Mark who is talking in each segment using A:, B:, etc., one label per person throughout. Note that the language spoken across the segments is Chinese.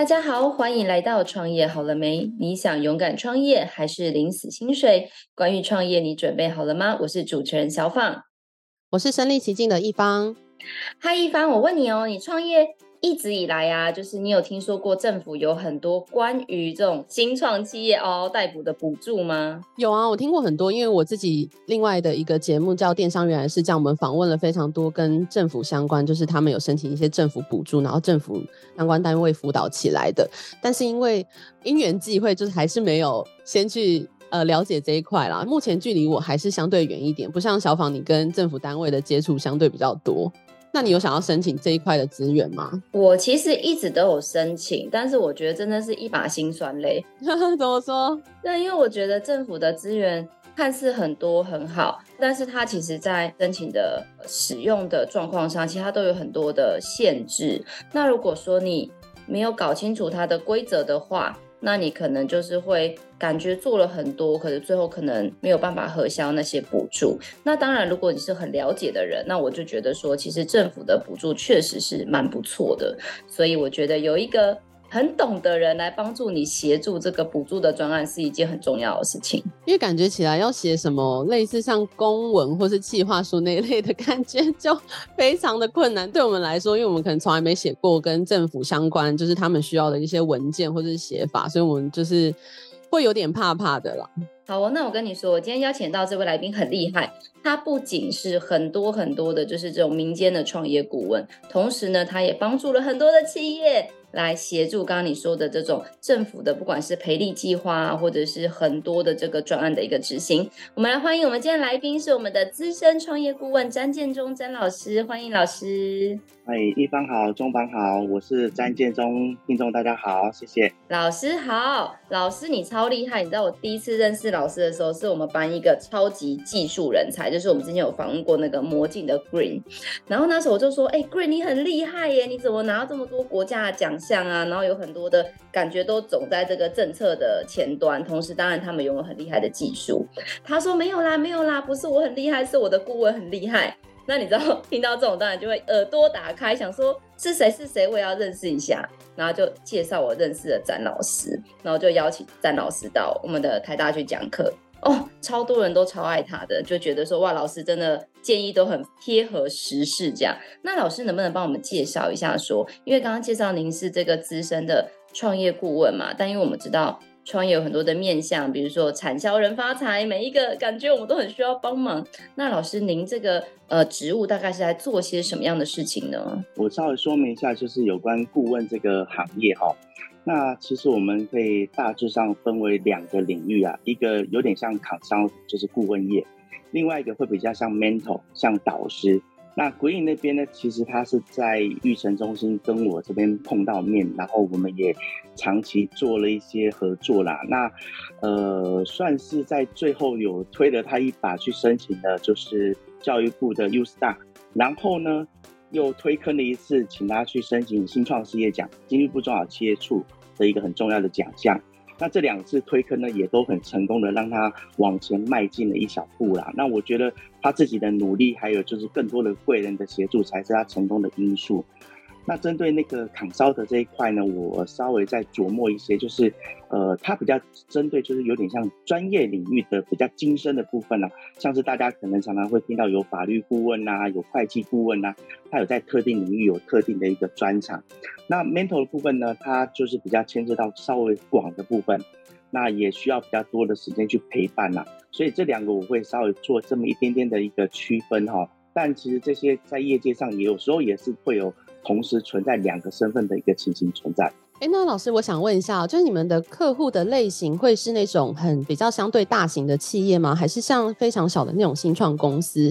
A: 大家好，欢迎来到创业好了没？你想勇敢创业还是领死薪水？关于创业，你准备好了吗？我是主持人小放，
B: 我是身临其境的一方。
A: 嗨，一方，我问你哦，你创业？一直以来啊，就是你有听说过政府有很多关于这种新创企业嗷嗷待哺的补助吗？
B: 有啊，我听过很多，因为我自己另外的一个节目叫《电商原来是这样》，我们访问了非常多跟政府相关，就是他们有申请一些政府补助，然后政府相关单位辅导起来的。但是因为因缘际会，就是还是没有先去呃了解这一块啦。目前距离我还是相对远一点，不像小访你跟政府单位的接触相对比较多。那你有想要申请这一块的资源吗？
A: 我其实一直都有申请，但是我觉得真的是一把辛酸泪。
B: 怎么说？
A: 对，因为我觉得政府的资源看似很多很好，但是它其实在申请的使用的状况上，其实它都有很多的限制。那如果说你没有搞清楚它的规则的话，那你可能就是会感觉做了很多，可是最后可能没有办法核销那些补助。那当然，如果你是很了解的人，那我就觉得说，其实政府的补助确实是蛮不错的。所以我觉得有一个。很懂的人来帮助你协助这个补助的专案是一件很重要的事情，
B: 因为感觉起来要写什么类似像公文或是计划书那一类的感觉就非常的困难。对我们来说，因为我们可能从来没写过跟政府相关，就是他们需要的一些文件或者是写法，所以我们就是会有点怕怕的啦。
A: 好哦，那我跟你说，我今天邀请到这位来宾很厉害，他不仅是很多很多的，就是这种民间的创业顾问，同时呢，他也帮助了很多的企业。来协助刚刚你说的这种政府的，不管是赔利计划啊，或者是很多的这个专案的一个执行。我们来欢迎我们今天来宾是我们的资深创业顾问詹建中詹老师，欢迎老师。
C: 哎，一方好，中方好，我是詹建中，听众大家好，谢谢。
A: 老师好，老师你超厉害，你知道我第一次认识老师的时候，是我们班一个超级技术人才，就是我们之前有访问过那个魔镜的 Green，然后那时候我就说，哎、，Green 你很厉害耶，你怎么拿到这么多国家的奖项啊？然后有很多的感觉都走在这个政策的前端，同时当然他们拥有很厉害的技术。他说没有啦，没有啦，不是我很厉害，是我的顾问很厉害。那你知道听到这种，当然就会耳朵打开，想说是谁是谁，我也要认识一下，然后就介绍我认识的詹老师，然后就邀请詹老师到我们的台大去讲课。哦，超多人都超爱他的，就觉得说哇，老师真的建议都很贴合时事这样。那老师能不能帮我们介绍一下说，因为刚刚介绍您是这个资深的创业顾问嘛，但因为我们知道。创业有很多的面向，比如说产销人发财，每一个感觉我们都很需要帮忙。那老师，您这个呃职务大概是在做些什么样的事情呢？
C: 我稍微说明一下，就是有关顾问这个行业哈。那其实我们可以大致上分为两个领域啊，一个有点像 consult，就是顾问业；另外一个会比较像 mentor，像导师。那鬼影那边呢，其实他是在育成中心跟我这边碰到面，然后我们也长期做了一些合作啦。那呃，算是在最后有推了他一把去申请的，就是教育部的 U Star，然后呢又推坑了一次，请他去申请新创事业奖，经济部中小企业处的一个很重要的奖项。那这两次推坑呢，也都很成功的让他往前迈进了一小步啦。那我觉得他自己的努力，还有就是更多的贵人的协助，才是他成功的因素。那针对那个 consult 这一块呢，我稍微再琢磨一些，就是，呃，它比较针对就是有点像专业领域的比较精深的部分啊，像是大家可能常常会听到有法律顾问啊，有会计顾问啊，他有在特定领域有特定的一个专长。那 mental 的部分呢，它就是比较牵涉到稍微广的部分，那也需要比较多的时间去陪伴呐。所以这两个我会稍微做这么一点点的一个区分哈。但其实这些在业界上也有时候也是会有。同时存在两个身份的一个情形存在。
B: 哎，那老师，我想问一下，就是你们的客户的类型会是那种很比较相对大型的企业吗？还是像非常小的那种新创公司？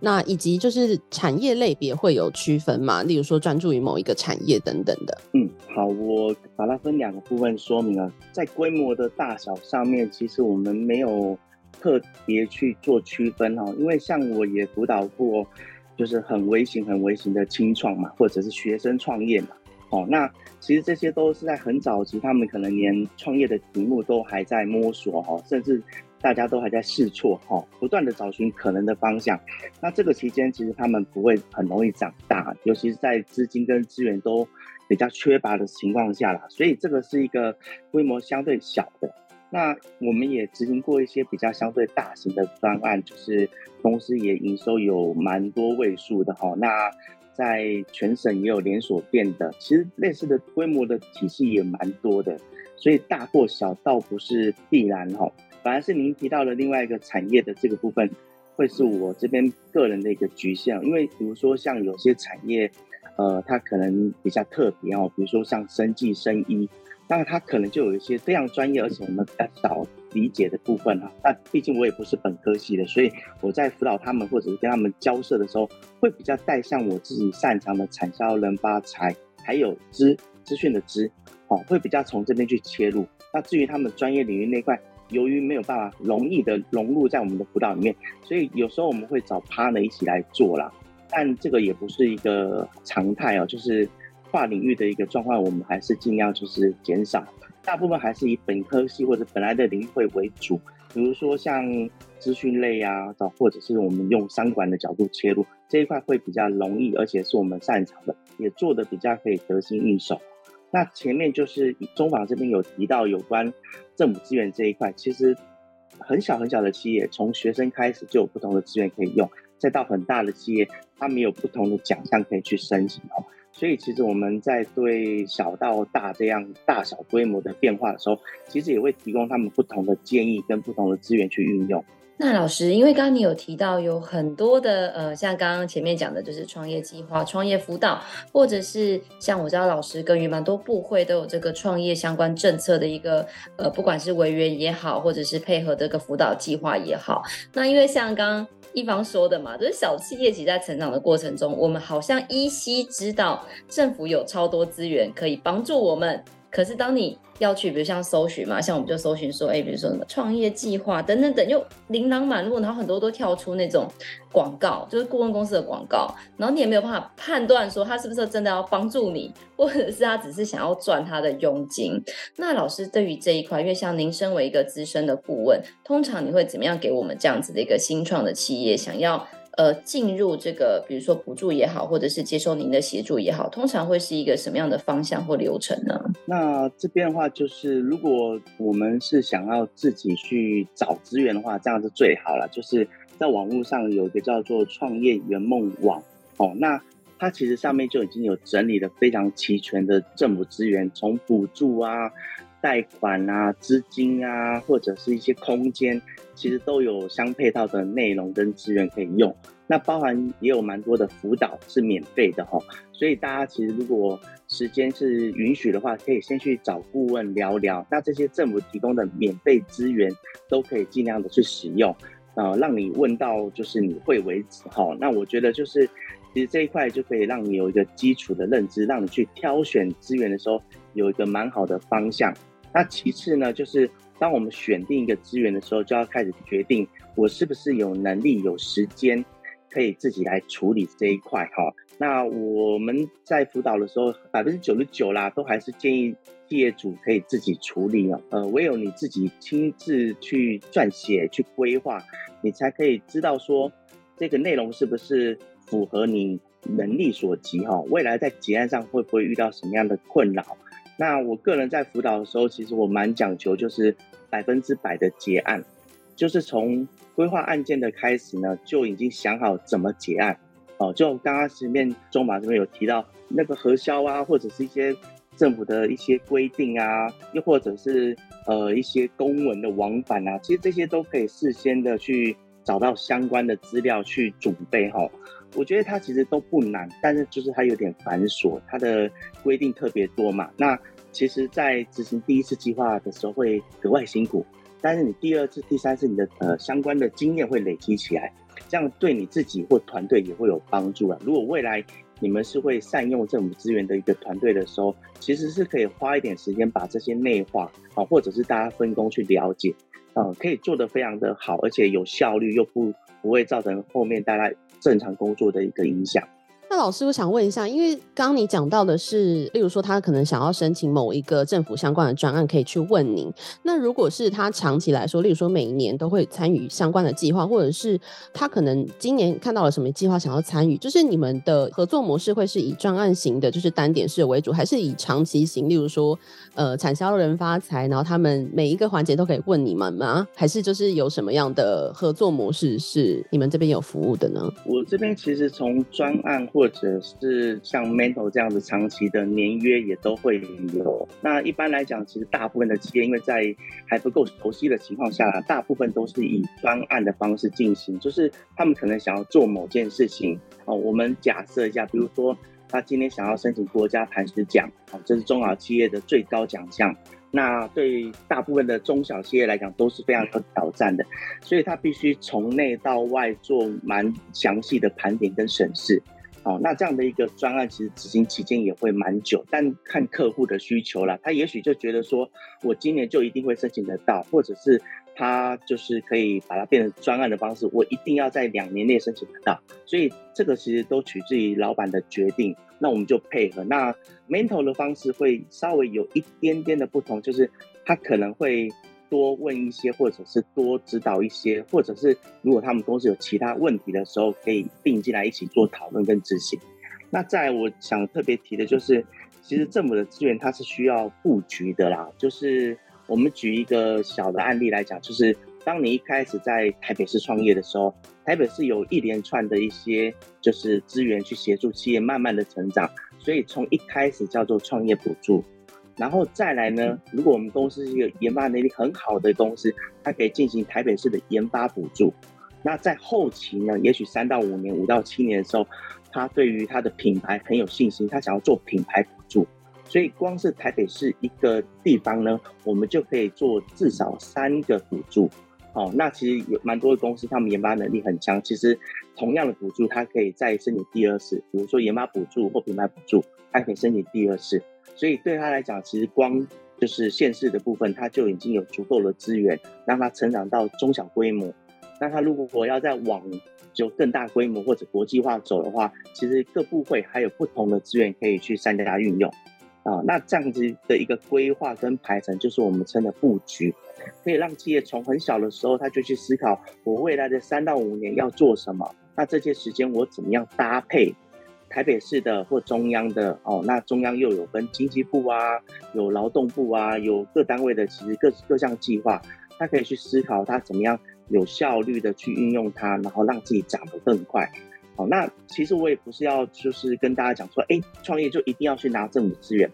B: 那以及就是产业类别会有区分吗？例如说专注于某一个产业等等的。
C: 嗯，好，我把它分两个部分说明啊。在规模的大小上面，其实我们没有特别去做区分哈，因为像我也辅导过。就是很微型、很微型的青创嘛，或者是学生创业嘛，哦，那其实这些都是在很早期，他们可能连创业的题目都还在摸索哈，甚至大家都还在试错哈，不断的找寻可能的方向。那这个期间，其实他们不会很容易长大，尤其是在资金跟资源都比较缺乏的情况下啦，所以这个是一个规模相对小的。那我们也执行过一些比较相对大型的专案，就是公司也营收有蛮多位数的哈。那在全省也有连锁店的，其实类似的规模的体系也蛮多的，所以大或小倒不是必然哈。反而是您提到的另外一个产业的这个部分，会是我这边个人的一个局限，因为比如说像有些产业，呃，它可能比较特别哦，比如说像生技、生医。那他可能就有一些非常专业，而且我们比较少理解的部分哈。那毕竟我也不是本科系的，所以我在辅导他们或者是跟他们交涉的时候，会比较带向我自己擅长的产销人发财，还有资资讯的资，哦，会比较从这边去切入。那至于他们专业领域那块，由于没有办法容易的融入在我们的辅导里面，所以有时候我们会找 partner 一起来做啦。但这个也不是一个常态哦，就是。跨领域的一个状况，我们还是尽量就是减少，大部分还是以本科系或者本来的领域会为主。比如说像资讯类啊，或者是我们用商管的角度切入这一块会比较容易，而且是我们擅长的，也做得比较可以得心应手。那前面就是中法这边有提到有关政府资源这一块，其实很小很小的企业，从学生开始就有不同的资源可以用，再到很大的企业，他们有不同的奖项可以去申请哦。所以，其实我们在对小到大这样大小规模的变化的时候，其实也会提供他们不同的建议跟不同的资源去运用。
A: 那老师，因为刚刚你有提到有很多的呃，像刚刚前面讲的，就是创业计划、创业辅导，或者是像我知道老师跟蛮多部会都有这个创业相关政策的一个呃，不管是委员也好，或者是配合这个辅导计划也好。那因为像刚刚。一方说的嘛，就是小企业其实在成长的过程中，我们好像依稀知道政府有超多资源可以帮助我们。可是当你要去，比如像搜寻嘛，像我们就搜寻说，哎、比如说什么创业计划等等等，又琳琅满目，然后很多都跳出那种广告，就是顾问公司的广告，然后你也没有办法判断说他是不是真的要帮助你，或者是他只是想要赚他的佣金。那老师对于这一块，因为像您身为一个资深的顾问，通常你会怎么样给我们这样子的一个新创的企业想要？呃，进入这个，比如说补助也好，或者是接受您的协助也好，通常会是一个什么样的方向或流程呢？
C: 那这边的话，就是如果我们是想要自己去找资源的话，这样是最好了。就是在网络上有一个叫做创业圆梦网哦，那它其实上面就已经有整理了非常齐全的政府资源，从补助啊。贷款啊，资金啊，或者是一些空间，其实都有相配套的内容跟资源可以用。那包含也有蛮多的辅导是免费的哈，所以大家其实如果时间是允许的话，可以先去找顾问聊聊。那这些政府提供的免费资源都可以尽量的去使用，呃，让你问到就是你会为止哈。那我觉得就是其实这一块就可以让你有一个基础的认知，让你去挑选资源的时候有一个蛮好的方向。那其次呢，就是当我们选定一个资源的时候，就要开始决定我是不是有能力、有时间可以自己来处理这一块哈。那我们在辅导的时候，百分之九十九啦，都还是建议业主可以自己处理啊。呃，唯有你自己亲自去撰写、去规划，你才可以知道说这个内容是不是符合你能力所及哈。未来在结案上会不会遇到什么样的困扰？那我个人在辅导的时候，其实我蛮讲求就是百分之百的结案，就是从规划案件的开始呢，就已经想好怎么结案。哦，就刚刚前面中马这边有提到那个核销啊，或者是一些政府的一些规定啊，又或者是呃一些公文的往返啊，其实这些都可以事先的去找到相关的资料去准备哈。我觉得它其实都不难，但是就是它有点繁琐，它的规定特别多嘛。那其实，在执行第一次计划的时候会格外辛苦，但是你第二次、第三次，你的呃相关的经验会累积起来，这样对你自己或团队也会有帮助啊。如果未来你们是会善用政府资源的一个团队的时候，其实是可以花一点时间把这些内化啊，或者是大家分工去了解，啊，可以做得非常的好，而且有效率，又不不会造成后面带来正常工作的一个影响。
B: 那老师，我想问一下，因为刚刚你讲到的是，例如说他可能想要申请某一个政府相关的专案，可以去问您。那如果是他长期来说，例如说每一年都会参与相关的计划，或者是他可能今年看到了什么计划想要参与，就是你们的合作模式会是以专案型的，就是单点式为主，还是以长期型？例如说，呃，产销人发财，然后他们每一个环节都可以问你们吗？还是就是有什么样的合作模式是你们这边有服务的呢？
C: 我这边其实从专案。或或者是像 Mentor 这样子长期的年约也都会有。那一般来讲，其实大部分的企业因为在还不够熟悉的情况下，大部分都是以专案的方式进行。就是他们可能想要做某件事情哦，我们假设一下，比如说他今天想要申请国家磐石奖，哦，这是中小企业的最高奖项。那对大部分的中小企业来讲都是非常有挑战的，所以他必须从内到外做蛮详细的盘点跟审视。哦，那这样的一个专案其实执行期间也会蛮久，但看客户的需求啦，他也许就觉得说，我今年就一定会申请得到，或者是他就是可以把它变成专案的方式，我一定要在两年内申请得到，所以这个其实都取决于老板的决定，那我们就配合。那 mentor 的方式会稍微有一点点的不同，就是他可能会。多问一些，或者是多指导一些，或者是如果他们公司有其他问题的时候，可以并进来一起做讨论跟执行。那再我想特别提的就是，其实政府的资源它是需要布局的啦。就是我们举一个小的案例来讲，就是当你一开始在台北市创业的时候，台北市有一连串的一些就是资源去协助企业慢慢的成长，所以从一开始叫做创业补助。然后再来呢，如果我们公司是一个研发能力很好的公司，它可以进行台北市的研发补助。那在后期呢，也许三到五年、五到七年的时候，他对于他的品牌很有信心，他想要做品牌补助。所以光是台北市一个地方呢，我们就可以做至少三个补助。哦，那其实有蛮多的公司，他们研发能力很强，其实同样的补助，它可以再申请第二次，比如说研发补助或品牌补助，它可以申请第二次。所以对他来讲，其实光就是县市的部分，他就已经有足够的资源，让他成长到中小规模。那他如果要再往就更大规模或者国际化走的话，其实各部会还有不同的资源可以去善加运用啊。那这样子的一个规划跟排程，就是我们称的布局，可以让企业从很小的时候他就去思考，我未来的三到五年要做什么，那这些时间我怎么样搭配。台北市的或中央的哦，那中央又有分经济部啊，有劳动部啊，有各单位的，其实各各项计划，他可以去思考他怎么样有效率的去运用它，然后让自己长得更快。好，那其实我也不是要就是跟大家讲说，哎，创业就一定要去拿政府资源。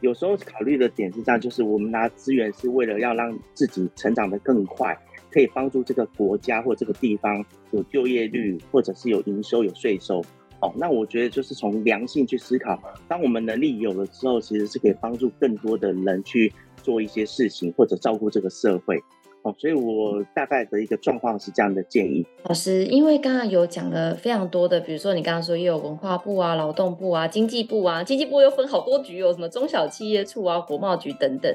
C: 有时候考虑的点是这样，就是我们拿资源是为了要让自己成长得更快，可以帮助这个国家或这个地方有就业率，或者是有营收、有税收。哦，那我觉得就是从良性去思考，当我们能力有了之后，其实是可以帮助更多的人去做一些事情，或者照顾这个社会。哦，所以我大概的一个状况是这样的建议。
A: 老师，因为刚刚有讲了非常多的，比如说你刚刚说也有文化部啊、劳动部啊、经济部啊，经济部又分好多局，有什么中小企业处啊、国贸局等等。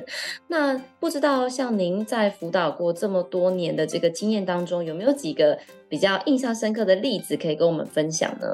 A: 那不知道像您在辅导过这么多年的这个经验当中，有没有几个比较印象深刻的例子可以跟我们分享呢？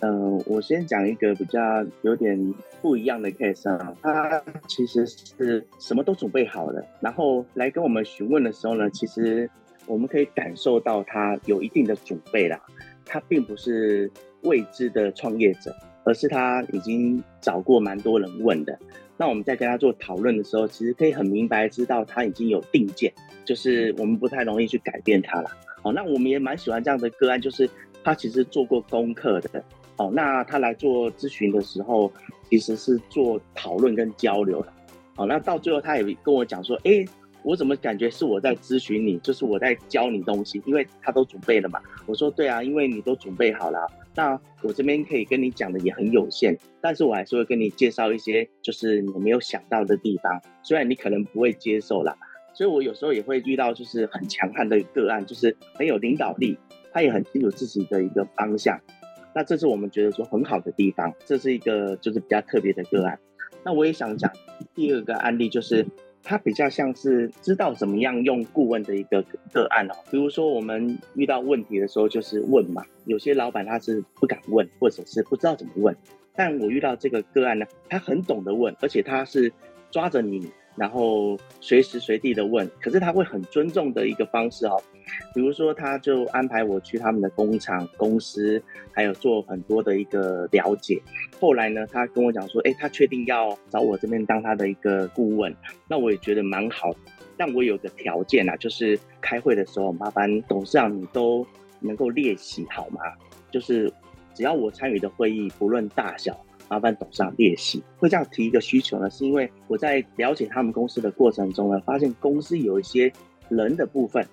C: 嗯、呃，我先讲一个比较有点不一样的 case 啊，他其实是什么都准备好了，然后来跟我们询问的时候呢，其实我们可以感受到他有一定的准备啦，他并不是未知的创业者，而是他已经找过蛮多人问的。那我们在跟他做讨论的时候，其实可以很明白知道他已经有定见，就是我们不太容易去改变他了。哦，那我们也蛮喜欢这样的个案，就是他其实做过功课的。哦，那他来做咨询的时候，其实是做讨论跟交流的。哦，那到最后他也跟我讲说，哎、我怎么感觉是我在咨询你，就是我在教你东西，因为他都准备了嘛。我说对啊，因为你都准备好了。那我这边可以跟你讲的也很有限，但是我还是会跟你介绍一些，就是你没有想到的地方，虽然你可能不会接受啦。所以我有时候也会遇到就是很强悍的个案，就是很有领导力，他也很清楚自己的一个方向。那这是我们觉得说很好的地方，这是一个就是比较特别的个案。那我也想讲第二个案例，就是它比较像是知道怎么样用顾问的一个个案哦。比如说我们遇到问题的时候，就是问嘛。有些老板他是不敢问，或者是不知道怎么问。但我遇到这个个案呢，他很懂得问，而且他是抓着你，然后随时随地的问。可是他会很尊重的一个方式哦。比如说，他就安排我去他们的工厂、公司，还有做很多的一个了解。后来呢，他跟我讲说，哎，他确定要找我这边当他的一个顾问，那我也觉得蛮好。但我有个条件啊，就是开会的时候，麻烦董事长你都能够列席好吗？就是只要我参与的会议，不论大小，麻烦董事长列席。会这样提一个需求呢，是因为我在了解他们公司的过程中呢，发现公司有一些人的部分。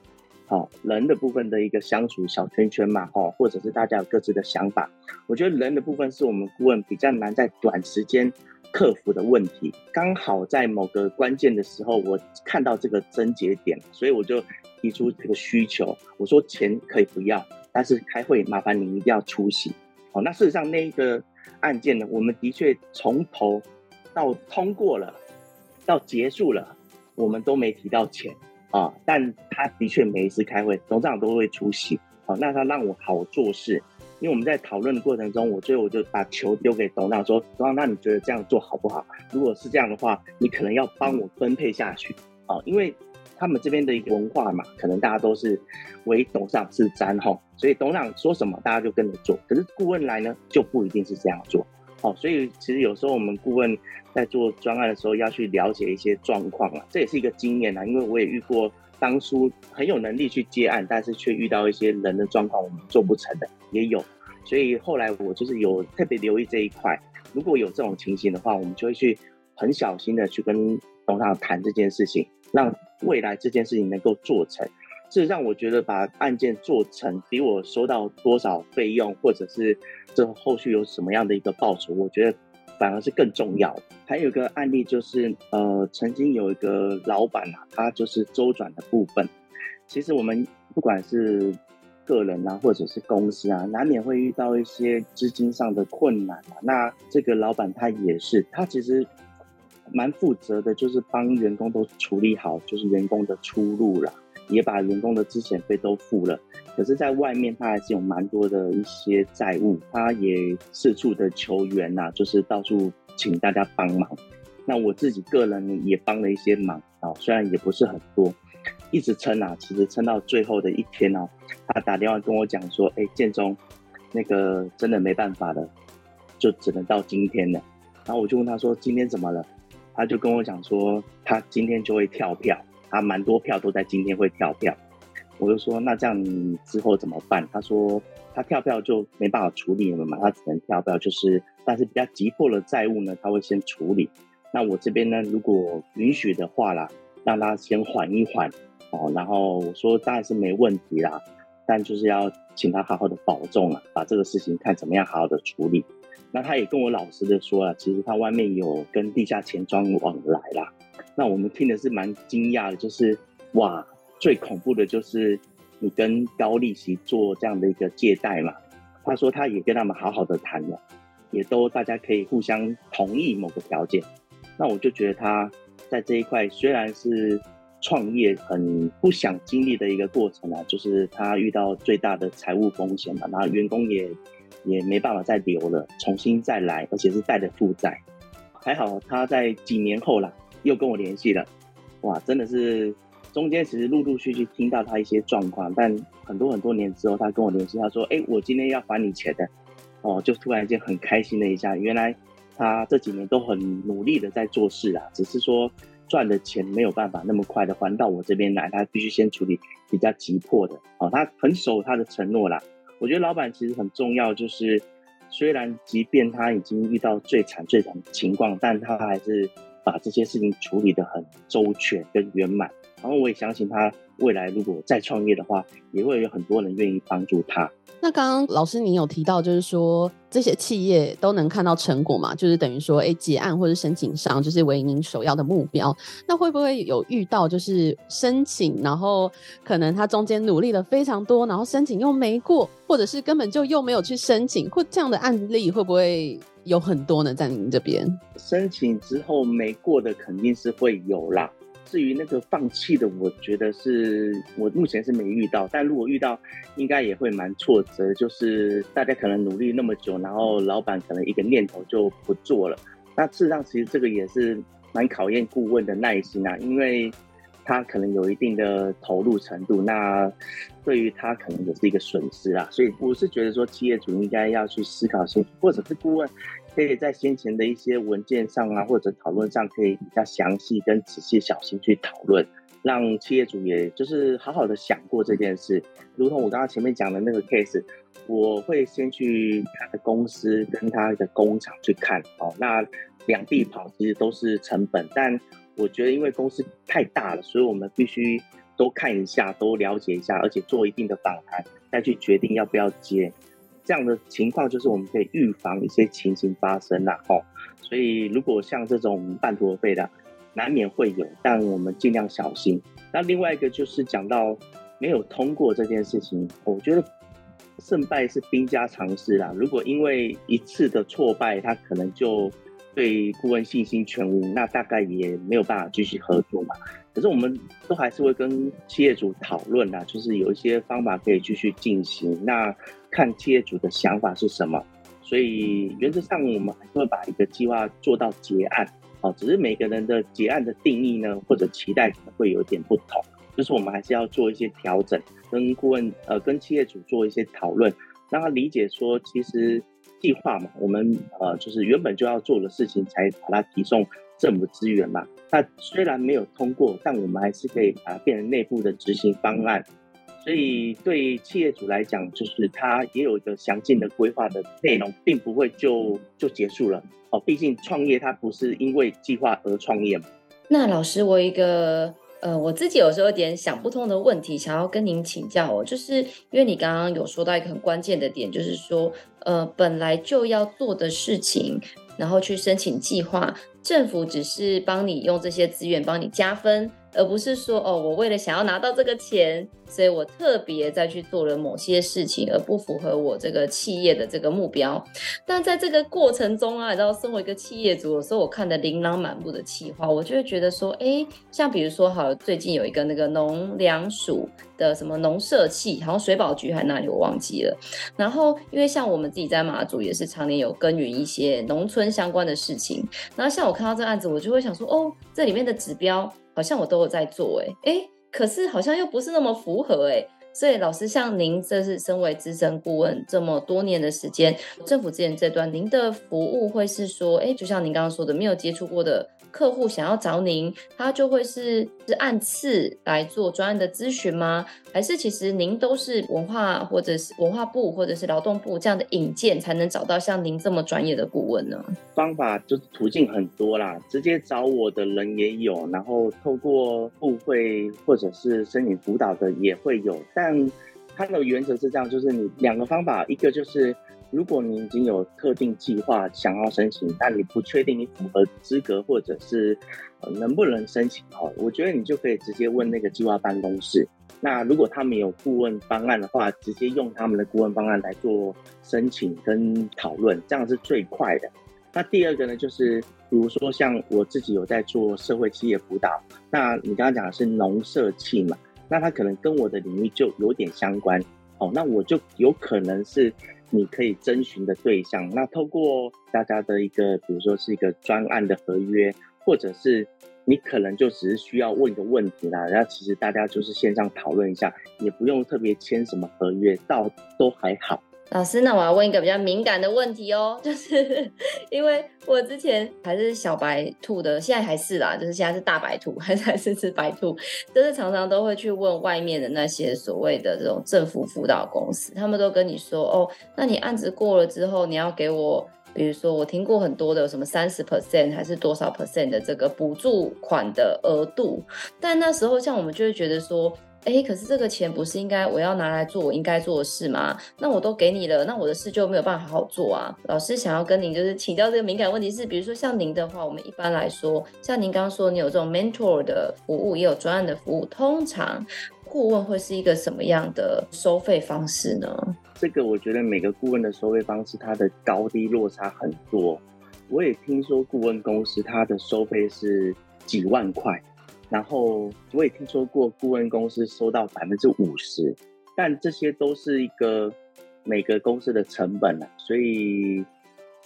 C: 好，人的部分的一个相处小圈圈嘛，哈，或者是大家有各自的想法。我觉得人的部分是我们顾问比较难在短时间克服的问题。刚好在某个关键的时候，我看到这个症结点，所以我就提出这个需求。我说钱可以不要，但是开会麻烦你一定要出席。好，那事实上那一个案件呢，我们的确从头到通过了，到结束了，我们都没提到钱。啊，但他的确每一次开会，董事长都会出席。好，那他让我好做事，因为我们在讨论的过程中，我最后我就把球丢给董事长说：“董事长，那你觉得这样做好不好？如果是这样的话，你可能要帮我分配下去。”啊，因为他们这边的一个文化嘛，可能大家都是唯董事长是瞻吼，所以董事长说什么，大家就跟着做。可是顾问来呢，就不一定是这样做。哦，所以其实有时候我们顾问在做专案的时候，要去了解一些状况啊，这也是一个经验啊。因为我也遇过当初很有能力去接案，但是却遇到一些人的状况，我们做不成的也有。所以后来我就是有特别留意这一块，如果有这种情形的话，我们就会去很小心的去跟董事长谈这件事情，让未来这件事情能够做成。事实上，我觉得把案件做成，比我收到多少费用，或者是这后续有什么样的一个报酬，我觉得反而是更重要的。还有一个案例就是，呃，曾经有一个老板啊，他就是周转的部分。其实我们不管是个人啊，或者是公司啊，难免会遇到一些资金上的困难啊。那这个老板他也是，他其实蛮负责的，就是帮员工都处理好，就是员工的出入啦。也把员工的资遣费都付了，可是，在外面他还是有蛮多的一些债务，他也四处的求援呐、啊，就是到处请大家帮忙。那我自己个人也帮了一些忙啊，虽然也不是很多，一直撑啊，其实撑到最后的一天哦，他打电话跟我讲说：“哎，建中，那个真的没办法了，就只能到今天了。”然后我就问他说：“今天怎么了？”他就跟我讲说：“他今天就会跳票。”他蛮多票都在今天会跳票，我就说，那这样之后怎么办？他说他跳票就没办法处理了嘛，他只能跳票，就是但是比较急迫的债务呢，他会先处理。那我这边呢，如果允许的话啦，让他先缓一缓哦。然后我说当然是没问题啦，但就是要请他好好的保重啊，把这个事情看怎么样好好的处理。那他也跟我老实的说了，其实他外面有跟地下钱庄往来啦。那我们听的是蛮惊讶的，就是哇，最恐怖的就是你跟高利息做这样的一个借贷嘛。他说他也跟他们好好的谈了，也都大家可以互相同意某个条件。那我就觉得他在这一块虽然是创业很不想经历的一个过程啊，就是他遇到最大的财务风险嘛，然后员工也也没办法再留了，重新再来，而且是带着负债。还好他在几年后啦。又跟我联系了，哇，真的是中间其实陆陆续续听到他一些状况，但很多很多年之后，他跟我联系，他说：“哎、我今天要还你钱的。”哦，就突然间很开心了一下，原来他这几年都很努力的在做事啊，只是说赚的钱没有办法那么快的还到我这边来，他必须先处理比较急迫的。哦，他很守他的承诺啦。我觉得老板其实很重要，就是虽然即便他已经遇到最惨最惨的情况，但他还是。把这些事情处理得很周全跟圆满，然后我也相信他未来如果再创业的话，也会有很多人愿意帮助他。
B: 那刚刚老师您有提到，就是说这些企业都能看到成果嘛，就是等于说，哎，结案或者申请上就是为您首要的目标。那会不会有遇到就是申请，然后可能他中间努力了非常多，然后申请又没过，或者是根本就又没有去申请，或这样的案例会不会？有很多呢，在您这边申
C: 请之后没过的肯定是会有啦。至于那个放弃的，我觉得是我目前是没遇到，但如果遇到，应该也会蛮挫折。就是大家可能努力那么久，然后老板可能一个念头就不做了。那事实上，其实这个也是蛮考验顾问的耐心啊，因为他可能有一定的投入程度，那对于他可能也是一个损失啊。所以我是觉得说，企业主应该要去思考清楚，或者是顾问。可以在先前的一些文件上啊，或者讨论上，可以比较详细跟仔细小心去讨论，让企业主也就是好好的想过这件事。如同我刚刚前面讲的那个 case，我会先去他的公司跟他的工厂去看哦。那两地跑其实都是成本，但我觉得因为公司太大了，所以我们必须都看一下，都了解一下，而且做一定的访谈，再去决定要不要接。这样的情况就是我们可以预防一些情形发生啦，吼。所以如果像这种半途而废的，难免会有，但我们尽量小心。那另外一个就是讲到没有通过这件事情，我觉得胜败是兵家常事啦。如果因为一次的挫败，他可能就对顾问信心全无，那大概也没有办法继续合作嘛。可是我们都还是会跟企业主讨论啦，就是有一些方法可以继续进行。那看企业主的想法是什么，所以原则上我们还是会把一个计划做到结案。哦，只是每个人的结案的定义呢，或者期待可能会有点不同。就是我们还是要做一些调整，跟顾问呃跟企业主做一些讨论，让他理解说，其实计划嘛，我们呃就是原本就要做的事情，才把它提送政府资源嘛。那虽然没有通过，但我们还是可以把它变成内部的执行方案。所以对企业主来讲，就是他也有一个详尽的规划的内容，并不会就就结束了哦。毕竟创业它不是因为计划而创业嘛。
A: 那老师，我一个呃，我自己有时候有点想不通的问题，想要跟您请教哦，就是因为你刚刚有说到一个很关键的点，就是说呃，本来就要做的事情，然后去申请计划，政府只是帮你用这些资源帮你加分。而不是说哦，我为了想要拿到这个钱，所以我特别再去做了某些事情，而不符合我这个企业的这个目标。但在这个过程中啊，你知道，身为一个企业主，有时候我看的琳琅满目的企划，我就会觉得说，哎，像比如说，好，最近有一个那个农粮署的什么农社企，好像水保局还是哪里，我忘记了。然后，因为像我们自己在马祖也是常年有耕耘一些农村相关的事情，然后像我看到这个案子，我就会想说，哦，这里面的指标。好像我都有在做，哎哎，可是好像又不是那么符合，哎，所以老师，像您这是身为资深顾问这么多年的时间，政府资源这段，您的服务会是说，哎，就像您刚刚说的，没有接触过的。客户想要找您，他就会是是按次来做专案的咨询吗？还是其实您都是文化或者是文化部或者是劳动部这样的引荐，才能找到像您这么专业的顾问呢？
C: 方法就是途径很多啦，直接找我的人也有，然后透过部会或者是申请辅导的也会有，但它的原则是这样，就是你两个方法，一个就是。如果你已经有特定计划想要申请，但你不确定你符合资格或者是能不能申请哦，我觉得你就可以直接问那个计划办公室。那如果他们有顾问方案的话，直接用他们的顾问方案来做申请跟讨论，这样是最快的。那第二个呢，就是比如说像我自己有在做社会企业辅导，那你刚刚讲的是农社企嘛，那他可能跟我的领域就有点相关哦，那我就有可能是。你可以征询的对象，那透过大家的一个，比如说是一个专案的合约，或者是你可能就只是需要问一个问题啦，那其实大家就是线上讨论一下，也不用特别签什么合约，倒都还好。
A: 老师，那我要问一个比较敏感的问题哦，就是因为我之前还是小白兔的，现在还是啦，就是现在是大白兔，还是还是只白兔，就是常常都会去问外面的那些所谓的这种政府辅导公司，他们都跟你说哦，那你案子过了之后，你要给我，比如说我听过很多的什么三十 percent 还是多少 percent 的这个补助款的额度，但那时候像我们就会觉得说。哎，可是这个钱不是应该我要拿来做我应该做的事吗？那我都给你了，那我的事就没有办法好好做啊。老师想要跟您就是请教这个敏感问题是，比如说像您的话，我们一般来说，像您刚刚说你有这种 mentor 的服务，也有专案的服务，通常顾问会是一个什么样的收费方式呢？
C: 这个我觉得每个顾问的收费方式，它的高低落差很多。我也听说顾问公司它的收费是几万块。然后我也听说过顾问公司收到百分之五十，但这些都是一个每个公司的成本啊，所以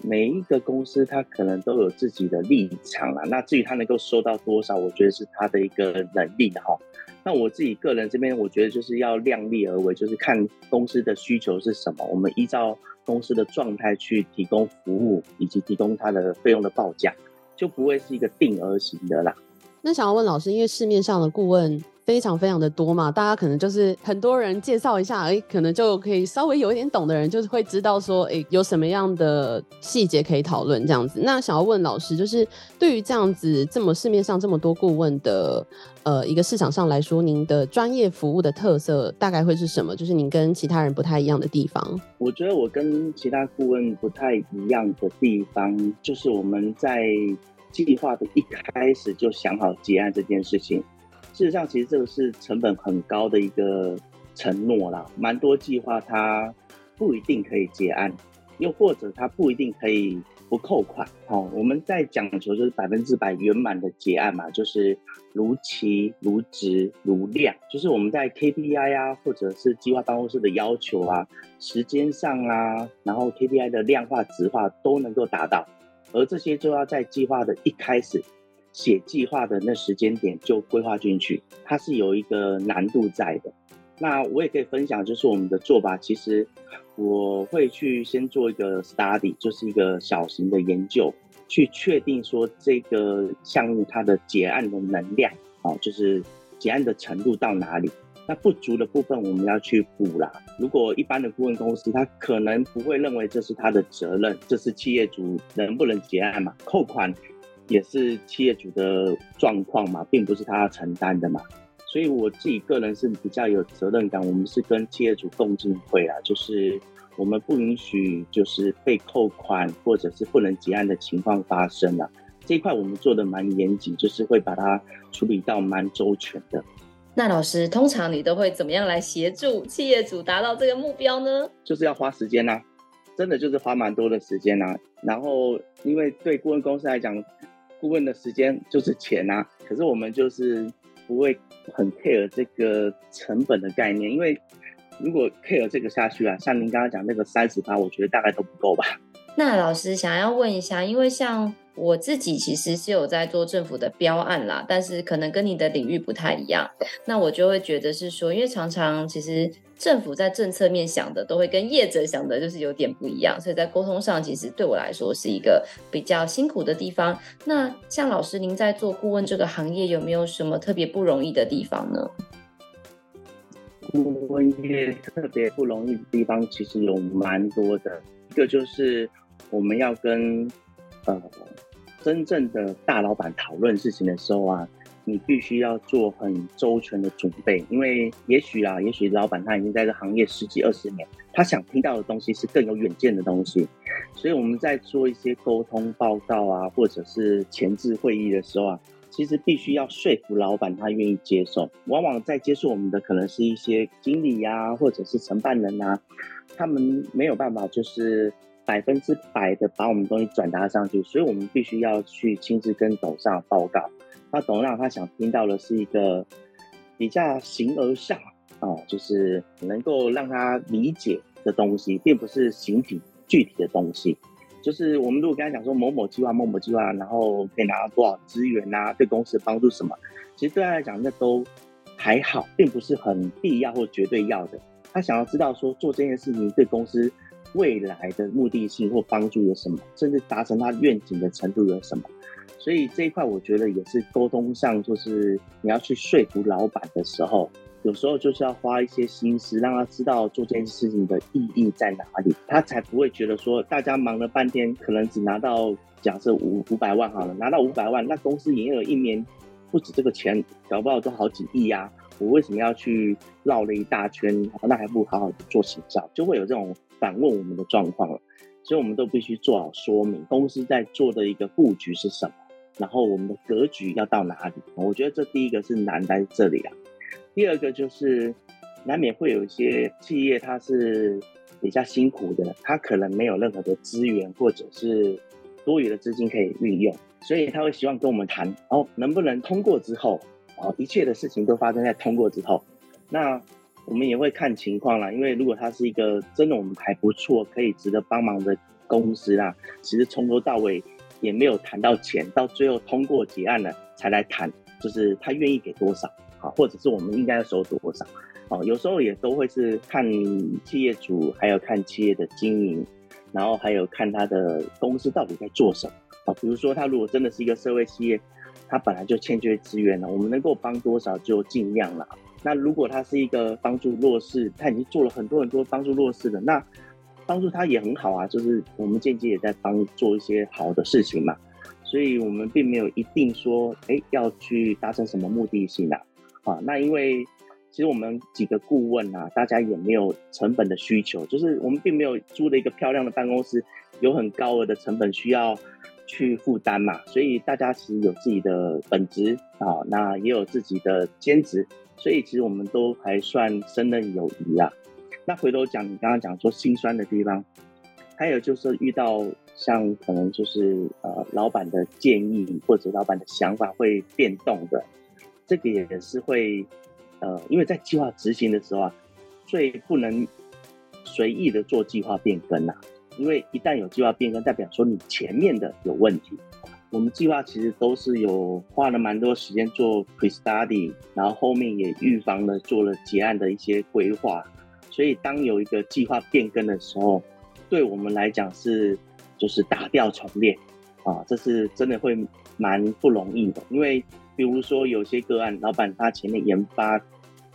C: 每一个公司它可能都有自己的立场啦。那至于它能够收到多少，我觉得是它的一个能力的哈。那我自己个人这边，我觉得就是要量力而为，就是看公司的需求是什么，我们依照公司的状态去提供服务，以及提供它的费用的报价，就不会是一个定额型的啦。
B: 那想要问老师，因为市面上的顾问非常非常的多嘛，大家可能就是很多人介绍一下，哎，可能就可以稍微有一点懂的人，就是会知道说，哎，有什么样的细节可以讨论这样子。那想要问老师，就是对于这样子这么市面上这么多顾问的呃一个市场上来说，您的专业服务的特色大概会是什么？就是您跟其他人不太一样的地方？
C: 我觉得我跟其他顾问不太一样的地方，就是我们在。计划的一开始就想好结案这件事情，事实上，其实这个是成本很高的一个承诺啦。蛮多计划它不一定可以结案，又或者它不一定可以不扣款。好，我们在讲求就是百分之百圆满的结案嘛，就是如期、如质、如量，就是我们在 KPI 啊，或者是计划办公室的要求啊，时间上啊，然后 KPI 的量化、质化都能够达到。而这些就要在计划的一开始写计划的那时间点就规划进去，它是有一个难度在的。那我也可以分享，就是我们的做法，其实我会去先做一个 study，就是一个小型的研究，去确定说这个项目它的结案的能量啊，就是结案的程度到哪里。那不足的部分，我们要去补啦。如果一般的顾问公司，他可能不会认为这是他的责任，这是企业主能不能结案嘛？扣款也是企业主的状况嘛，并不是他要承担的嘛。所以我自己个人是比较有责任感，我们是跟企业主共进退啊，就是我们不允许就是被扣款或者是不能结案的情况发生了。这一块我们做的蛮严谨，就是会把它处理到蛮周全的。
A: 那老师，通常你都会怎么样来协助企业主达到这个目标呢？
C: 就是要花时间呐、啊，真的就是花蛮多的时间呐、啊。然后，因为对顾问公司来讲，顾问的时间就是钱呐、啊。可是我们就是不会很 care 这个成本的概念，因为如果 care 这个下去啊，像您刚刚讲那个三十趴，我觉得大概都不够吧。
A: 那老师想要问一下，因为像。我自己其实是有在做政府的标案啦，但是可能跟你的领域不太一样。那我就会觉得是说，因为常常其实政府在政策面想的都会跟业者想的就是有点不一样，所以在沟通上其实对我来说是一个比较辛苦的地方。那像老师您在做顾问这个行业，有没有什么特别不容易的地方呢？
C: 顾问业特别不容易的地方其实有蛮多的，一个就是我们要跟呃。真正的大老板讨论事情的时候啊，你必须要做很周全的准备，因为也许啊，也许老板他已经在这行业十几二十年，他想听到的东西是更有远见的东西，所以我们在做一些沟通报告啊，或者是前置会议的时候啊，其实必须要说服老板他愿意接受。往往在接受我们的可能是一些经理呀、或者是承办人啊，他们没有办法就是。百分之百的把我们东西转达上去，所以我们必须要去亲自跟董事长报告。那董事长他想听到的是一个比较形而上啊，就是能够让他理解的东西，并不是形体具体的东西。就是我们如果跟他讲说某某计划、某某计划，然后可以拿到多少资源啊，对公司帮助什么，其实对他来讲那都还好，并不是很必要或绝对要的。他想要知道说做这件事情对公司。未来的目的性或帮助有什么，甚至达成他愿景的程度有什么？所以这一块我觉得也是沟通上，就是你要去说服老板的时候，有时候就是要花一些心思，让他知道做这件事情的意义在哪里，他才不会觉得说大家忙了半天，可能只拿到假设五五百万好了，拿到五百万，那公司营业额一年不止这个钱，搞不好都好几亿呀、我为什么要去绕了一大圈？那还不如好好做行销，就会有这种反问我们的状况了。所以我们都必须做好说明，公司在做的一个布局是什么，然后我们的格局要到哪里。我觉得这第一个是难在这里啊。第二个就是难免会有一些企业，它是比较辛苦的，它可能没有任何的资源或者是多余的资金可以运用，所以他会希望跟我们谈，哦，能不能通过之后。哦，一切的事情都发生在通过之后。那我们也会看情况啦，因为如果它是一个真的我们还不错，可以值得帮忙的公司啦，其实从头到尾也没有谈到钱，到最后通过结案了才来谈，就是他愿意给多少，好，或者是我们应该要收多少，哦，有时候也都会是看企业主，还有看企业的经营，然后还有看他的公司到底在做什么，啊，比如说他如果真的是一个社会企业，他本来就欠缺资源了，我们能够帮多少就尽量了。那如果他是一个帮助弱势，他已经做了很多很多帮助弱势的，那帮助他也很好啊，就是我们间接也在帮做一些好的事情嘛，所以我们并没有一定说，哎、要去达成什么目的性啊，啊，那因为其实我们几个顾问啊，大家也没有成本的需求，就是我们并没有租了一个漂亮的办公室，有很高额的成本需要去负担嘛，所以大家其实有自己的本职啊，那也有自己的兼职。所以其实我们都还算胜任友谊啊。那回头讲，你刚刚讲说心酸的地方，还有就是遇到像可能就是呃老板的建议或者老板的想法会变动的，这个也是会呃，因为在计划执行的时候啊，最不能随意的做计划变更呐，因为一旦有计划变更，代表说你前面的有问题。我们计划其实都是有花了蛮多时间做 pre study，然后后面也预防了做了结案的一些规划，所以当有一个计划变更的时候，对我们来讲是就是打掉重练啊，这是真的会蛮不容易的。因为比如说有些个案，老板他前面研发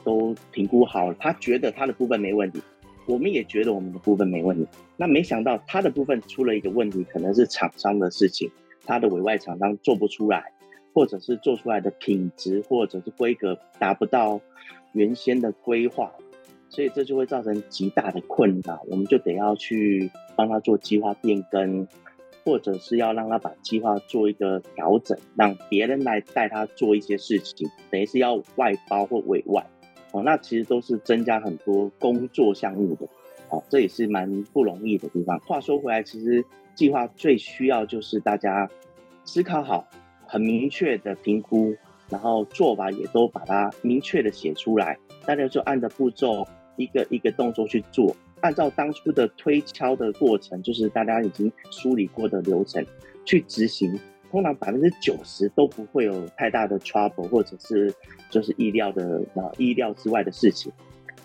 C: 都评估好了，他觉得他的部分没问题，我们也觉得我们的部分没问题，那没想到他的部分出了一个问题，可能是厂商的事情。他的委外厂商做不出来，或者是做出来的品质或者是规格达不到原先的规划，所以这就会造成极大的困扰。我们就得要去帮他做计划变更，或者是要让他把计划做一个调整，让别人来带他做一些事情，等于是要外包或委外。哦，那其实都是增加很多工作项目的。哦，这也是蛮不容易的地方。话说回来，其实。计划最需要就是大家思考好，很明确的评估，然后做法也都把它明确的写出来。大家就按着步骤一个一个动作去做，按照当初的推敲的过程，就是大家已经梳理过的流程去执行，通常百分之九十都不会有太大的 trouble，或者是就是意料的啊意料之外的事情。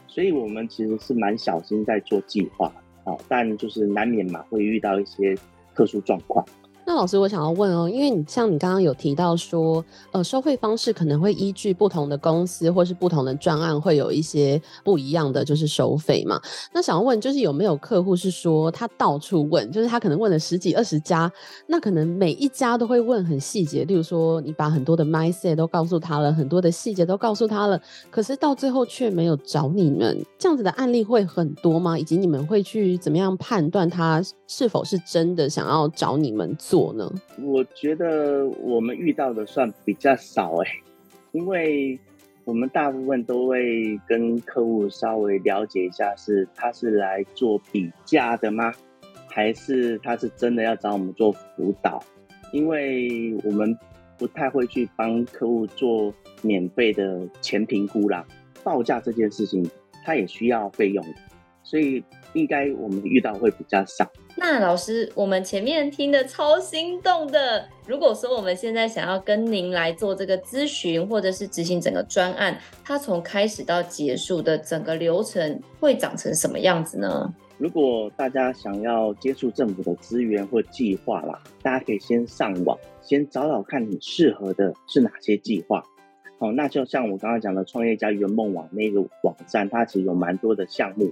C: 所以我们其实是蛮小心在做计划。但就是难免嘛，会遇到一些特殊状况。
B: 那老师，我想要问哦，因为你像你刚刚有提到说，呃，收费方式可能会依据不同的公司或是不同的专案，会有一些不一样的就是收费嘛。那想要问，就是有没有客户是说他到处问，就是他可能问了十几二十家，那可能每一家都会问很细节，例如说你把很多的 mindset 都告诉他了，很多的细节都告诉他了，可是到最后却没有找你们，这样子的案例会很多吗？以及你们会去怎么样判断他是否是真的想要找你们做呢？
C: 我觉得我们遇到的算比较少哎，因为我们大部分都会跟客户稍微了解一下，是他是来做比价的吗？还是他是真的要找我们做辅导？因为我们不太会去帮客户做免费的前评估啦，报价这件事情他也需要费用，所以应该我们遇到会比较少。
A: 那老师，我们前面听的超心动的。如果说我们现在想要跟您来做这个咨询，或者是执行整个专案，它从开始到结束的整个流程会长成什么样子呢？
C: 如果大家想要接触政府的资源或计划啦，大家可以先上网，先找找看你适合的是哪些计划。好，那就像我刚刚讲的创业家圆梦网那个网站，它其实有蛮多的项目，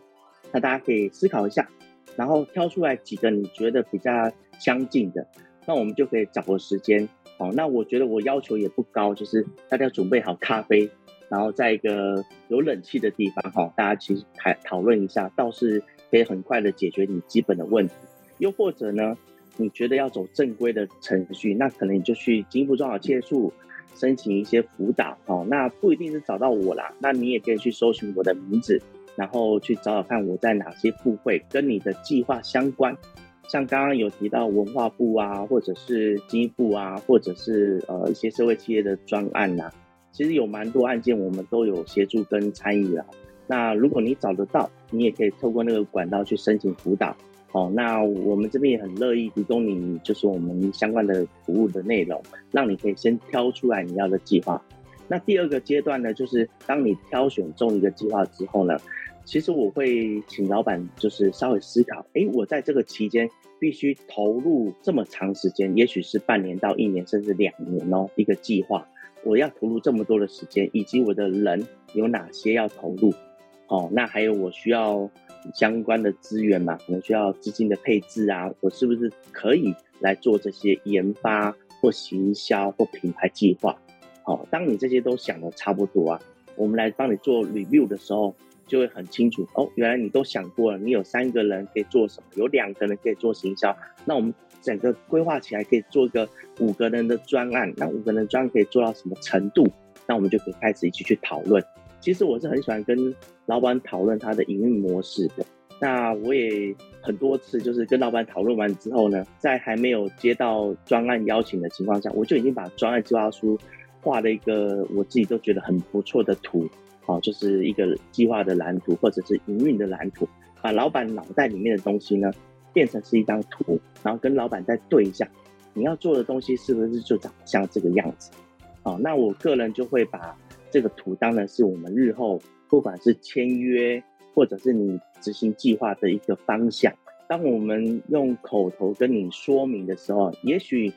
C: 那大家可以思考一下。然后挑出来几个你觉得比较相近的，那我们就可以找个时间。好，那我觉得我要求也不高，就是大家准备好咖啡，然后在一个有冷气的地方，哈，大家其实讨讨论一下，倒是可以很快的解决你基本的问题。又或者呢，你觉得要走正规的程序，那可能你就去经济部中小企业处申请一些辅导。哦，那不一定是找到我啦，那你也可以去搜寻我的名字。然后去找找看我在哪些部会跟你的计划相关，像刚刚有提到文化部啊，或者是经济部啊，或者是呃一些社会企业的专案呐、其实有蛮多案件我们都有协助跟参与了。那如果你找得到，你也可以透过那个管道去申请辅导。哦，那我们这边也很乐意提供你，就是我们相关的服务的内容，让你可以先挑出来你要的计划。那第二个阶段呢，就是当你挑选中一个计划之后呢，其实我会请老板就是稍微思考，诶，我在这个期间必须投入这么长时间，也许是半年到一年，甚至两年哦，一个计划，我要投入这么多的时间，以及我的人有哪些要投入？哦，那还有我需要相关的资源嘛，可能需要资金的配置啊，我是不是可以来做这些研发或行销或品牌计划？哦，当你这些都想的差不多啊，我们来帮你做 review 的时候，就会很清楚哦，原来你都想过了，你有三个人可以做什么，有两个人可以做行销，那我们整个规划起来可以做一个五个人的专案，那五个人专案可以做到什么程度？那我们就可以开始一起去讨论。其实我是很喜欢跟老板讨论他的营运模式的。那我也很多次就是跟老板讨论完之后呢，在还没有接到专案邀请的情况下，我就已经把专案计划书画了一个我自己都觉得很不错的图，哦，就是一个计划的蓝图或者是营运的蓝图，把老板脑袋里面的东西呢变成是一张图，然后跟老板再对一下，你要做的东西是不是就长得像这个样子？哦，那我个人就会把。这个图当然是我们日后不管是签约或者是你执行计划的一个方向。当我们用口头跟你说明的时候，也许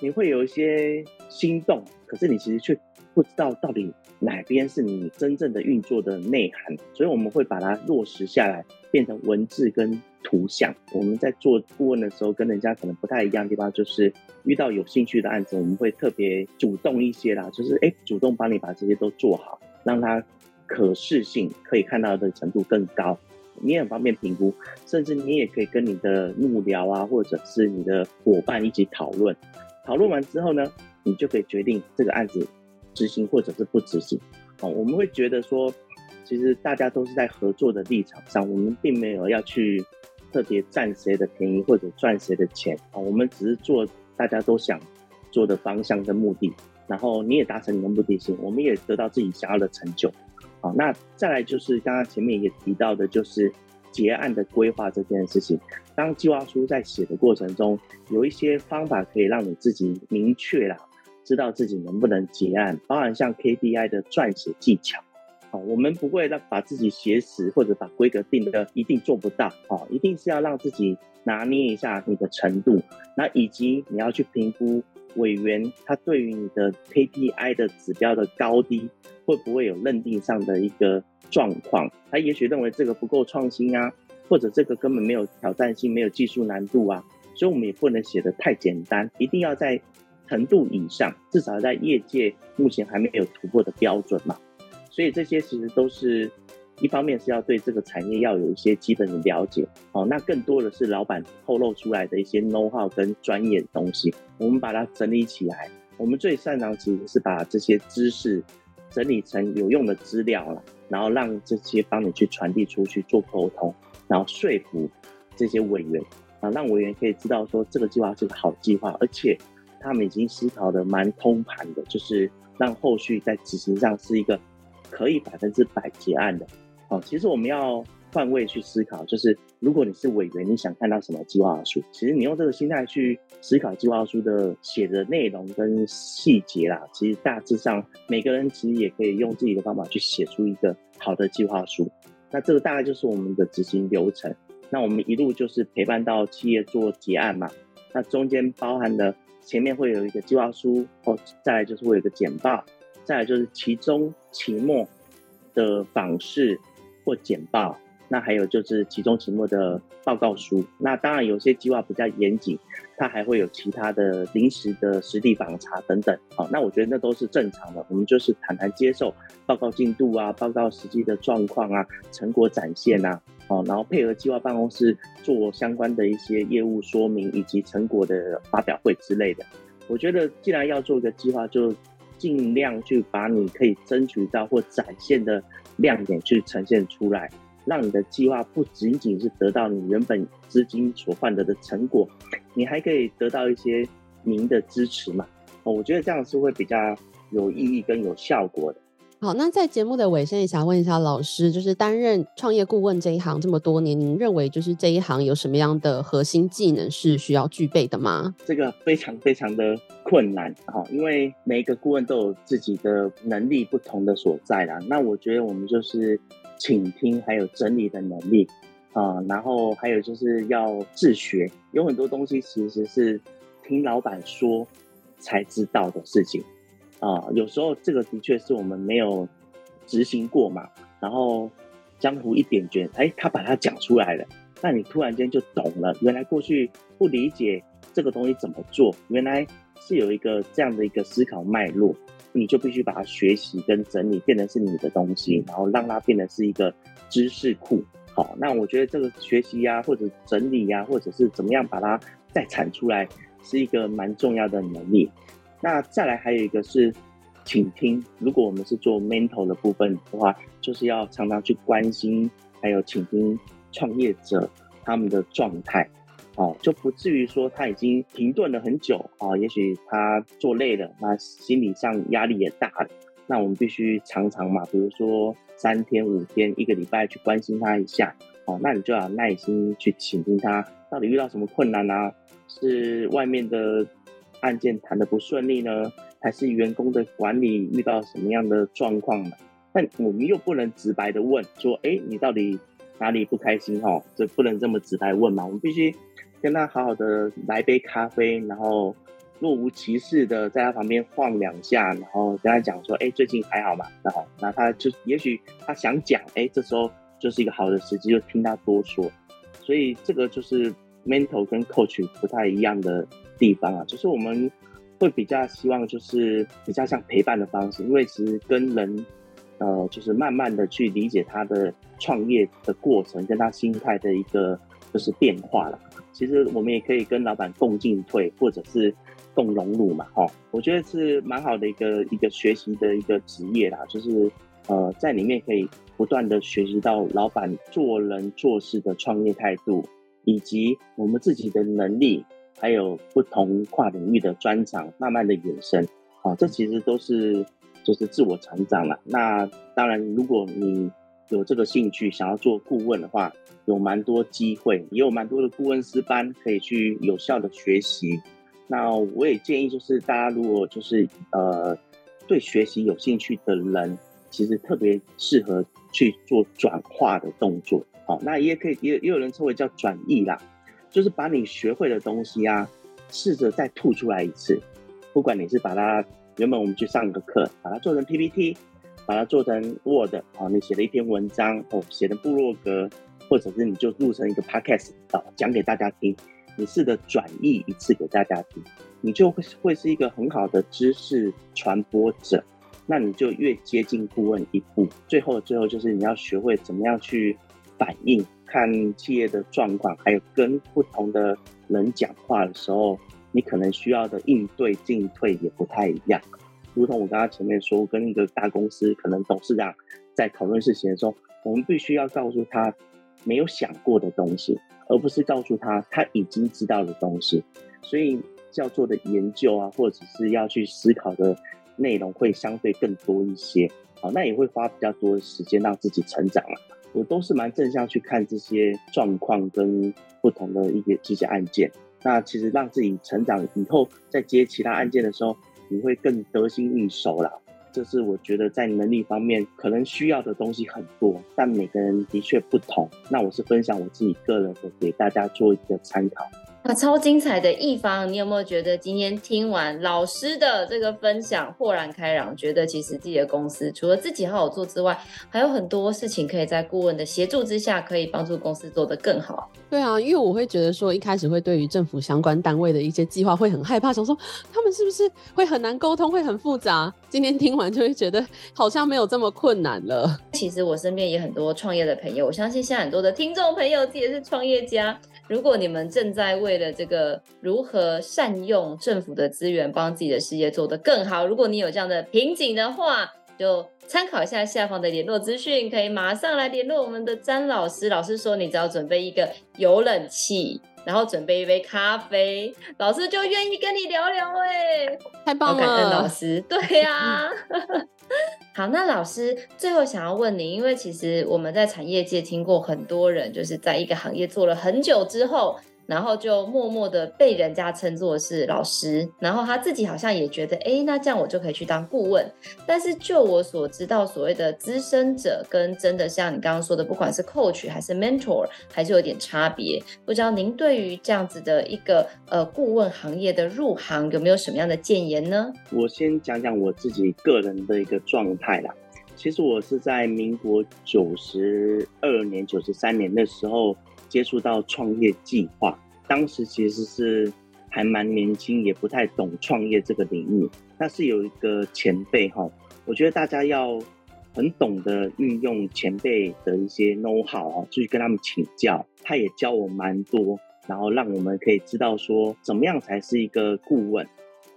C: 你会有一些心动，可是你其实却不知道到底哪边是你真正的运作的内涵。所以我们会把它落实下来，变成文字跟图像。我们在做顾问的时候，跟人家可能不太一样的地方，就是遇到有兴趣的案子，我们会特别主动一些啦，就是哎，主动帮你把这些都做好，让它可视性可以看到的程度更高。你也很方便评估，甚至你也可以跟你的幕僚啊，或者是你的伙伴一起讨论。讨论完之后呢，你就可以决定这个案子执行或者是不执行。哦，我们会觉得说，其实大家都是在合作的立场上，我们并没有要去特别占谁的便宜或者赚谁的钱啊。我们只是做大家都想做的方向跟目的，然后你也达成你的目的性，我们也得到自己想要的成就。好，那再来就是刚刚前面也提到的，就是结案的规划这件事情。当计划书在写的过程中，有一些方法可以让你自己明确啦，知道自己能不能结案，包含像 KPI 的撰写技巧。好，我们不会让把自己写死，或者把规格定的一定做不到。好，一定是要让自己拿捏一下你的程度，那以及你要去评估。委员他对于你的 KPI 的指标的高低，会不会有认定上的一个状况？他也许认为这个不够创新啊，或者这个根本没有挑战性，没有技术难度啊，所以我们也不能写得太简单，一定要在程度以上，至少在业界目前还没有突破的标准嘛。所以这些其实都是。一方面是要对这个产业要有一些基本的了解，哦，那更多的是老板透露出来的一些 know how 跟专业的东西，我们把它整理起来。我们最擅长其实是把这些知识整理成有用的资料了，然后让这些帮你去传递出去做沟通，然后说服这些委员啊，让委员可以知道说这个计划是个好计划，而且他们已经思考的蛮通盘的，就是让后续在执行上是一个可以百分之百结案的。哦，其实我们要换位去思考，就是如果你是委员，你想看到什么计划书？其实你用这个心态去思考计划书的写的内容跟细节啦，其实大致上每个人其实也可以用自己的方法去写出一个好的计划书。那这个大概就是我们的执行流程。那我们一路就是陪伴到企业做结案嘛。那中间包含的前面会有一个计划书，哦，再来就是会有一个简报，再来就是期中、期末的访视。或简报，那还有就是期中、期末的报告书。那当然有些计划比较严谨，它还会有其他的临时的实地访查等等。好，那我觉得那都是正常的。我们就是坦然接受报告进度啊，报告实际的状况啊，成果展现啊，哦，然后配合计划办公室做相关的一些业务说明以及成果的发表会之类的。我觉得既然要做一个计划，就尽量去把你可以争取到或展现的。亮点去呈现出来，让你的计划不仅仅是得到你原本资金所换得的成果，你还可以得到一些您的支持嘛？哦，我觉得这样是会比较有意义跟有效果的。
B: 好，那在节目的尾声也想问一下老师，就是担任创业顾问这一行这么多年，您认为就是这一行有什么样的核心技能是需要具备的吗？
C: 这个非常非常的困难哈，因为每一个顾问都有自己的能力不同的所在啦。那我觉得我们就是倾听还有整理的能力啊，然后还有就是要自学，有很多东西其实是听老板说才知道的事情。啊，有时候这个的确是我们没有执行过嘛，然后江湖一点诀，哎，他把它讲出来了，那你突然间就懂了，原来过去不理解这个东西怎么做，原来是有一个这样的一个思考脉络，你就必须把它学习跟整理，变成是你的东西，然后让它变得是一个知识库。好，那我觉得这个学习呀、或者整理呀、或者是怎么样把它再产出来，是一个蛮重要的能力。那再来还有一个是倾听，如果我们是做 mental 的部分的话，就是要常常去关心，还有倾听创业者他们的状态，哦，就不至于说他已经停顿了很久啊，也许他做累了，那心理上压力也大了，那我们必须常常嘛，比如说三天、五天、一个礼拜去关心他一下，哦，那你就要耐心去倾听他到底遇到什么困难啊，是外面的。案件谈得不顺利呢，还是员工的管理遇到什么样的状况呢？但我们又不能直白的问说，哎，你到底哪里不开心？哈，这不能这么直白问嘛。我们必须跟他好好的来杯咖啡，然后若无其事的在他旁边晃两下，然后跟他讲说，哎，最近还好吗？然后那他就也许他想讲，哎，这时候就是一个好的时机，就听他多说。所以这个就是 mental 跟 coach 不太一样的。地方啊，就是我们会比较希望，就是比较像陪伴的方式，因为其实跟人，呃，就是慢慢的去理解他的创业的过程，跟他心态的一个就是变化了。其实我们也可以跟老板共进退，或者是共荣辱嘛，哈，我觉得是蛮好的一个一个学习的一个职业啦，就是呃，在里面可以不断的学习到老板做人做事的创业态度，以及我们自己的能力。还有不同跨领域的专长，慢慢的延伸，啊，这其实都是就是自我成长了。那当然，如果你有这个兴趣，想要做顾问的话，有蛮多机会，也有蛮多的顾问师班可以去有效的学习。那我也建议，就是大家如果就是呃对学习有兴趣的人，其实特别适合去做转化的动作。好，那也可以也也有人称为叫转译啦。就是把你学会的东西啊，试着再吐出来一次。不管你是把它原本我们去上个课，把它做成 PPT，把它做成 Word，啊，你写了一篇文章哦，写的部落格，或者是你就录成一个 Podcast 啊，讲给大家听。你试着转译一次给大家听，你就会会是一个很好的知识传播者。那你就越接近顾问一步。最后，最后就是你要学会怎么样去反应。看企业的状况，还有跟不同的人讲话的时候，你可能需要的应对进退也不太一样。如同我刚刚前面说，跟一个大公司可能董事长在讨论事情的时候，我们必须要告诉他没有想过的东西，而不是告诉他他已经知道的东西。所以要做的研究啊，或者是要去思考的内容会相对更多一些。好，那也会花比较多的时间让自己成长了。我都是蛮正向去看这些状况跟不同的一些这些案件，那其实让自己成长以后，在接其他案件的时候，你会更得心应手啦。这是我觉得在能力方面可能需要的东西很多，但每个人的确不同。那我是分享我自己个人的，给大家做一个参考。
A: 啊，超精彩的一方，你有没有觉得今天听完老师的这个分享，豁然开朗，觉得其实自己的公司除了自己好好做之外，还有很多事情可以在顾问的协助之下，可以帮助公司做得更好。
B: 对啊，因为我会觉得说，一开始会对于政府相关单位的一些计划会很害怕，想说他们是不是会很难沟通，会很复杂。今天听完就会觉得好像没有这么困难了。
A: 其实我身边也很多创业的朋友，我相信现在很多的听众朋友自己也是创业家。如果你们正在为了这个如何善用政府的资源，帮自己的事业做得更好，如果你有这样的瓶颈的话，就参考一下下方的联络资讯，可以马上来联络我们的詹老师。老师说，你只要准备一个有冷气、然后准备一杯咖啡，老师就愿意跟你聊聊哎，
B: 太棒了，
A: 感恩老师，对呀、啊。好，那老师最后想要问你，因为其实我们在产业界听过很多人，就是在一个行业做了很久之后。然后就默默的被人家称作是老师，然后他自己好像也觉得，哎，那这样我就可以去当顾问。但是就我所知道，所谓的资深者跟真的像你刚刚说的，不管是 coach 还是 mentor，还是有点差别。不知道您对于这样子的一个呃顾问行业的入行有没有什么样的建言呢？
C: 我先讲讲我自己个人的一个状态啦。其实我是在民国九十二年、九十三年的时候。接触到创业计划，当时其实是还蛮年轻，也不太懂创业这个领域。但是有一个前辈哈，我觉得大家要很懂得运用前辈的一些 know how 啊，就去跟他们请教。他也教我蛮多，然后让我们可以知道说怎么样才是一个顾问。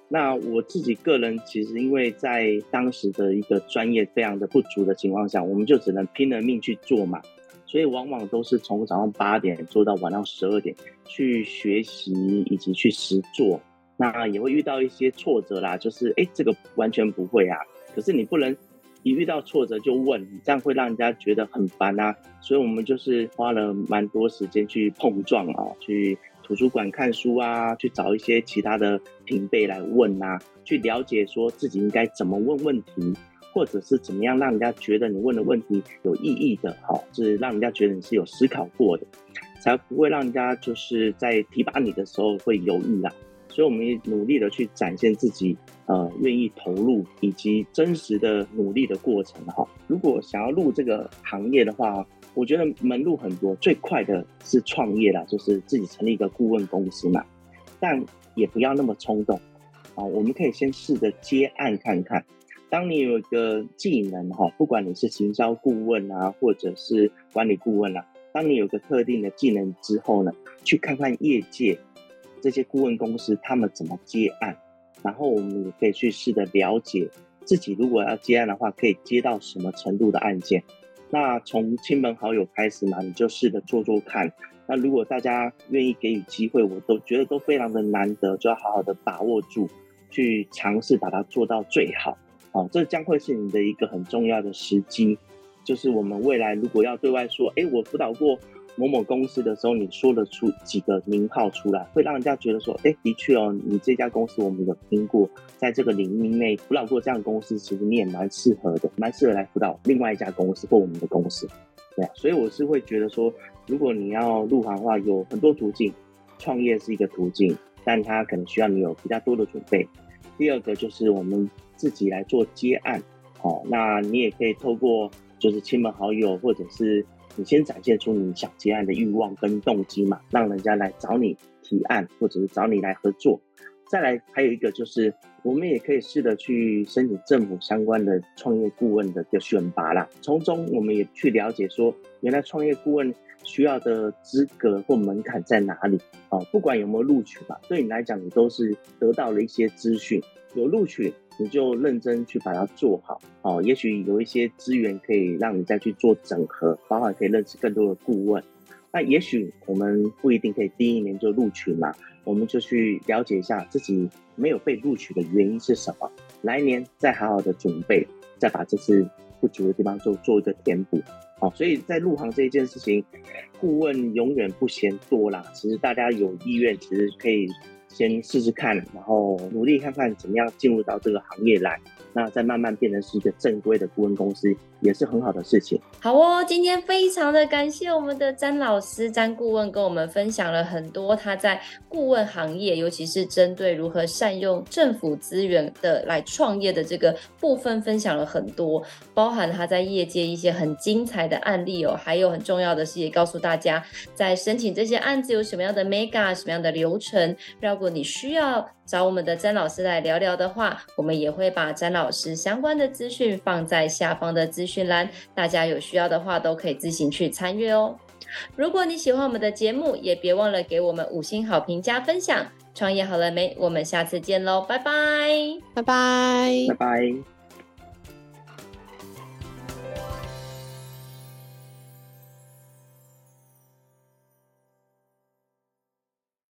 C: 那我自己个人其实因为在当时的一个专业非常的不足的情况下，我们就只能拼了命去做嘛。所以往往都是从早上八点做到晚上十二点去学习以及去实做，那也会遇到一些挫折啦，就是哎，这个完全不会啊。可是你不能一遇到挫折就问，这样会让人家觉得很烦啊。所以我们就是花了蛮多时间去碰撞啊，去图书馆看书啊，去找一些其他的平辈来问啊，去了解说自己应该怎么问问题。或者是怎么样让人家觉得你问的问题有意义的，好，就是让人家觉得你是有思考过的，才不会让人家就是在提拔你的时候会犹豫啦。所以我们也努力的去展现自己，呃，愿意投入以及真实的努力的过程哈。如果想要入这个行业的话，我觉得门路很多，最快的是创业啦，就是自己成立一个顾问公司嘛，但也不要那么冲动啊。我们可以先试着接案看看。当你有一个技能哈，不管你是行销顾问啊，或者是管理顾问啊，当你有个特定的技能之后呢，去看看业界这些顾问公司他们怎么接案，然后我们也可以去试着了解自己如果要接案的话，可以接到什么程度的案件。那从亲朋好友开始嘛，你就试着做做看。那如果大家愿意给予机会，我都觉得都非常的难得，就要好好的把握住，去尝试把它做到最好。好，这将会是你的一个很重要的时机，就是我们未来如果要对外说，哎，我辅导过某某公司的时候，你说得出几个名号出来，会让人家觉得说，哎，的确哦，你这家公司我们有听过，在这个领域内辅导过这样的公司，其实你也蛮适合的，蛮适合来辅导另外一家公司或我们的公司，对啊，所以我是会觉得说，如果你要入行的话，有很多途径，创业是一个途径，但它可能需要你有比较多的准备。第二个就是我们。自己来做接案，哦，那你也可以透过就是亲朋好友，或者是你先展现出你想接案的欲望跟动机嘛，让人家来找你提案，或者是找你来合作。再来还有一个就是，我们也可以试着去申请政府相关的创业顾问的个选拔啦，从中我们也去了解说，原来创业顾问需要的资格或门槛在哪里啊？不管有没有录取吧，对你来讲，你都是得到了一些资讯，有录取。你就认真去把它做好，哦，也许有一些资源可以让你再去做整合，包括可以认识更多的顾问。那也许我们不一定可以第一年就录取嘛，我们就去了解一下自己没有被录取的原因是什么，来年再好好的准备，再把这次不足的地方做做一个填补。所以在入行这一件事情，顾问永远不嫌多啦。其实大家有意愿，其实可以。先试试看，然后努力看看怎么样进入到这个行业来。那再慢慢变成是一个正规的顾问公司，也是很好的事情。
A: 好哦，今天非常的感谢我们的詹老师、詹顾问跟我们分享了很多他在顾问行业，尤其是针对如何善用政府资源的来创业的这个部分，分享了很多，包含他在业界一些很精彩的案例哦。还有很重要的是，也告诉大家在申请这些案子有什么样的 mega、什么样的流程。如果你需要找我们的詹老师来聊聊的话，我们也会把詹老师相关的资讯放在下方的资讯讯栏，大家有需要的话都可以自行去参阅哦。如果你喜欢我们的节目，也别忘了给我们五星好评加分享。创业好了没？我们下次见喽，拜拜，
B: 拜拜，
C: 拜拜。